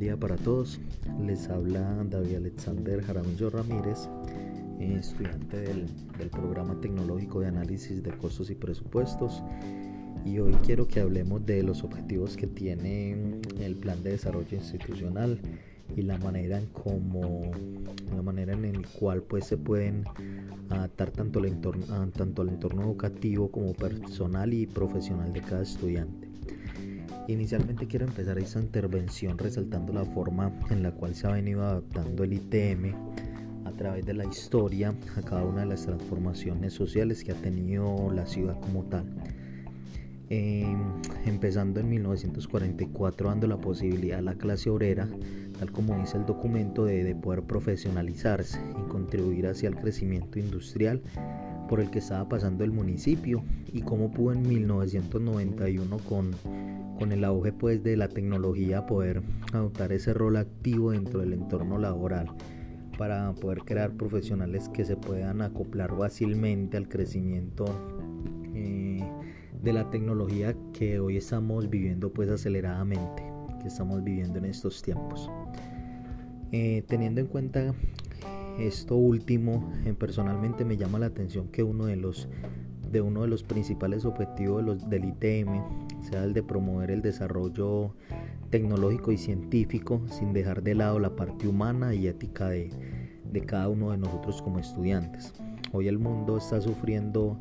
día para todos. Les habla David Alexander Jaramillo Ramírez, estudiante del, programa tecnológico de análisis de costos y presupuestos. Y hoy quiero que hablemos de los objetivos que tiene el plan de desarrollo institucional y la manera en cómo la manera en el cual pues se pueden adaptar tanto, entorno, tanto al entorno educativo como personal y profesional de cada estudiante. Inicialmente quiero empezar esta intervención resaltando la forma en la cual se ha venido adaptando el ITM a través de la historia a cada una de las transformaciones sociales que ha tenido la ciudad como tal. Em, empezando en 1944 dando la posibilidad a la clase obrera, tal como dice el documento, de, de poder profesionalizarse y contribuir hacia el crecimiento industrial por el que estaba pasando el municipio y cómo pudo en 1991 con con el auge pues de la tecnología poder adoptar ese rol activo dentro del entorno laboral para poder crear profesionales que se puedan acoplar fácilmente al crecimiento eh, de la tecnología que hoy estamos viviendo pues aceleradamente que estamos viviendo en estos tiempos. Eh, teniendo en cuenta esto último eh, personalmente me llama la atención que uno de los de uno de los principales objetivos de los, del ITM sea el de promover el desarrollo tecnológico y científico sin dejar de lado la parte humana y ética de, cada uno de nosotros como estudiantes. Hoy el mundo está sufriendo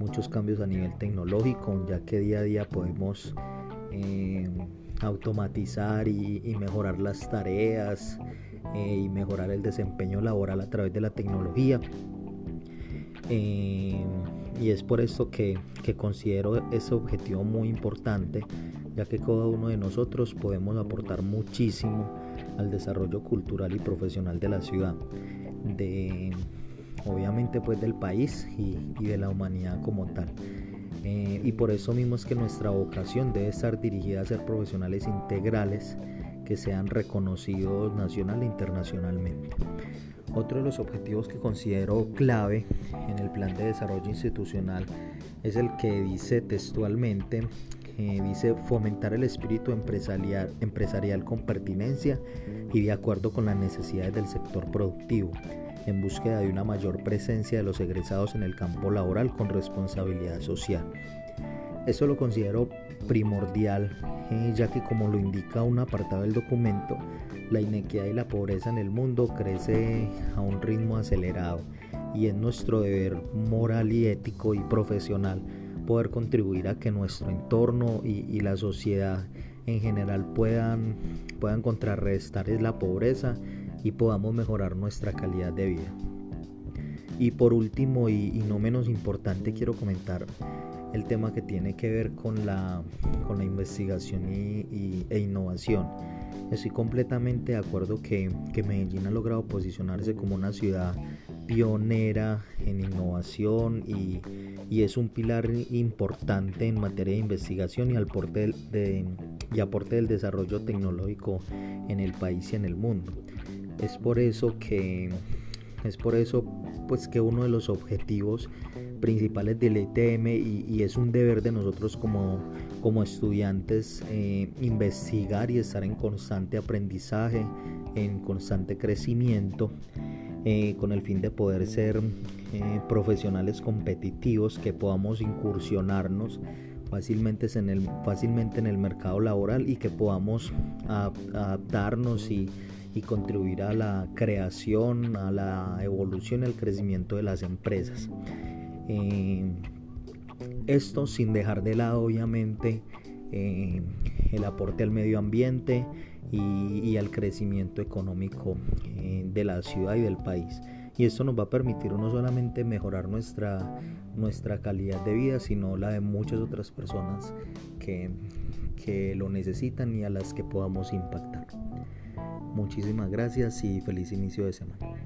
muchos cambios a nivel tecnológico, ya que día a día podemos eh, automatizar y, mejorar las tareas eh, y mejorar el desempeño laboral a través de la tecnología. Eh, y es por esto que, considero ese objetivo muy importante, ya que cada uno de nosotros podemos aportar muchísimo al desarrollo cultural y profesional de la ciudad, de obviamente pues del país y, de la humanidad como tal. Eh, y por eso mismo es que nuestra vocación debe estar dirigida a ser profesionales integrales que sean reconocidos nacional e internacionalmente. Otro de los objetivos que considero clave en el plan de desarrollo institucional es el que dice textualmente, eh, dice fomentar el espíritu empresarial, empresarial con pertinencia y de acuerdo con las necesidades del sector productivo, en búsqueda de una mayor presencia de los egresados en el campo laboral con responsabilidad social. Eso lo considero primordial, eh, ya que como lo indica un apartado del documento, la inequidad y la pobreza en el mundo crece a un ritmo acelerado y es nuestro deber moral y ético y profesional poder contribuir a que nuestro entorno y, la sociedad en general puedan, puedan contrarrestar la pobreza y podamos mejorar nuestra calidad de vida. Y por último y, no menos importante quiero comentar el tema que tiene que ver con la, con la investigación y, e innovación. Estoy completamente de acuerdo que, que, Medellín ha logrado posicionarse como una ciudad pionera en innovación y, y es un pilar importante en materia de investigación y, aporte de, y aporte del desarrollo tecnológico en el país y en el mundo. Es por eso que es por eso pues que uno de los objetivos principales del ITM y, es un deber de nosotros como, como estudiantes eh, investigar y estar en constante aprendizaje, en constante crecimiento, eh, con el fin de poder ser eh, profesionales competitivos que podamos incursionarnos fácilmente en, el, fácilmente en el mercado laboral y que podamos adaptarnos y y contribuir a la creación, a la evolución y al crecimiento de las empresas. Eh, esto sin dejar de lado obviamente eh, el aporte al medio ambiente y, al crecimiento económico eh, de la ciudad y del país. Y esto nos va a permitir no solamente mejorar nuestra, nuestra calidad de vida, sino la de muchas otras personas que, que lo necesitan y a las que podamos impactar. Muchísimas gracias y feliz inicio de semana.